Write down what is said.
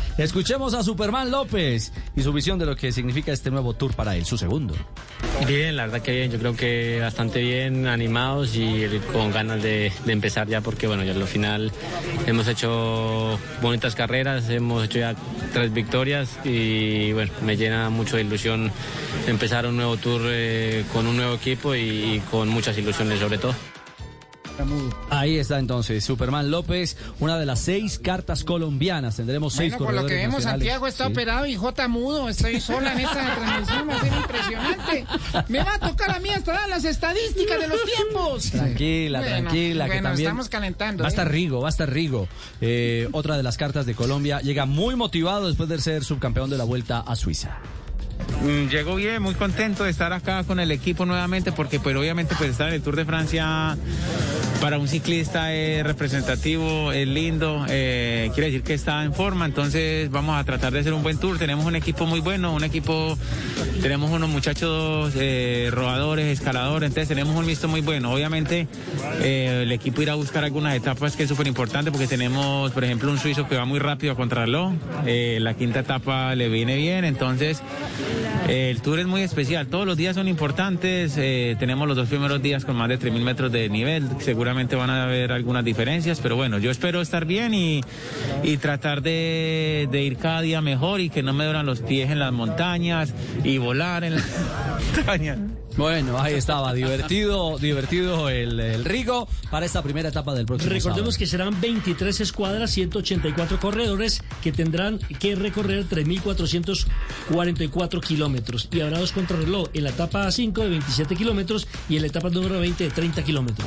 Escuchemos a Superman López y su visión de lo que significa este nuevo tour para él, su segundo. Bien, la verdad que bien, yo creo que bastante bien, animados y con ganas de, de empezar ya porque bueno, ya al final hemos hecho bonitas carreras, hemos hecho ya tres victorias y bueno, me llena mucho de ilusión empezar un nuevo tour eh, con un nuevo equipo y, y con muchas ilusiones sobre todo. Ahí está entonces Superman López, una de las seis cartas colombianas. Tendremos seis Bueno, por lo que vemos, nacionales. Santiago está Sí. operado y J mudo. Estoy sola en esta transmisión, va a ser impresionante. Me va a tocar a mí hasta dar las estadísticas de los tiempos. Tranquila, Bueno, tranquila, que bueno, también estamos calentando, Va a ¿eh? estar Rigo, va a estar Rigo. Eh, otra de las cartas de Colombia llega muy motivado después de ser subcampeón de la Vuelta a Suiza. Mm, Llegó bien, muy contento de estar acá con el equipo nuevamente porque pues obviamente pues estar en el Tour de Francia para un ciclista es representativo, es lindo, eh, quiere decir que está en forma, entonces vamos a tratar de hacer un buen tour, tenemos un equipo muy bueno, un equipo, tenemos unos muchachos eh, rodadores, escaladores, entonces tenemos un mixto muy bueno, obviamente eh, el equipo irá a buscar algunas etapas que es súper importante porque tenemos por ejemplo un suizo que va muy rápido a contrarreloj, la quinta etapa le viene bien, entonces el tour es muy especial, todos los días son importantes, eh, tenemos los dos primeros días con más de 3.000 metros de nivel, seguramente van a haber algunas diferencias, pero bueno, yo espero estar bien y, y tratar de, de ir cada día mejor y que no me duran los pies en las montañas y volar en las montañas. Bueno, ahí estaba, divertido, divertido el, el Rigo para esta primera etapa del próximo Recordemos sábado. que serán 23 escuadras, 184 corredores que tendrán que recorrer 3.444 kilómetros. Y habrá dos contrarreloj en la etapa 5 de 27 kilómetros y en la etapa número 20 de 30 kilómetros.